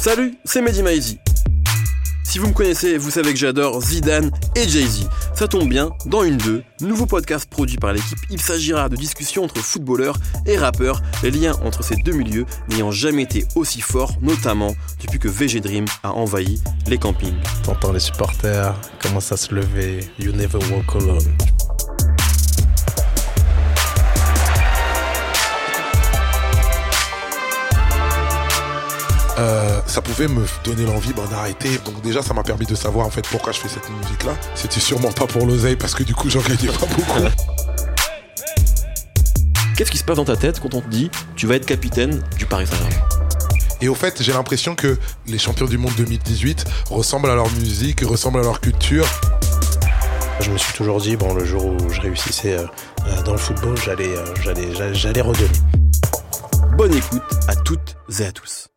Salut, c'est Mehdi Maizi. Si vous me connaissez, vous savez que j'adore Zidane et Jay-Z. Ça tombe bien, dans une 2, nouveau podcast produit par l'équipe, il s'agira de discussions entre footballeurs et rappeurs, les liens entre ces deux milieux n'ayant jamais été aussi forts, notamment depuis que VG Dream a envahi les campings. T'entends les supporters commencent à se lever, You never walk alone. Euh, ça pouvait me donner l'envie ben, d'arrêter. Donc déjà, ça m'a permis de savoir en fait pourquoi je fais cette musique-là. C'était sûrement pas pour l'oseille parce que du coup, j'en gagnais pas beaucoup. Qu'est-ce qui se passe dans ta tête quand on te dit tu vas être capitaine du Paris Saint-Germain? Et au fait, j'ai l'impression que les champions du monde 2018 ressemblent à leur musique, ressemblent à leur culture. Je me suis toujours dit, bon, le jour où je réussissais euh, euh, dans le football, j'allais, j'allais, j'allais, j'allais redonner. Bonne écoute à toutes et à tous.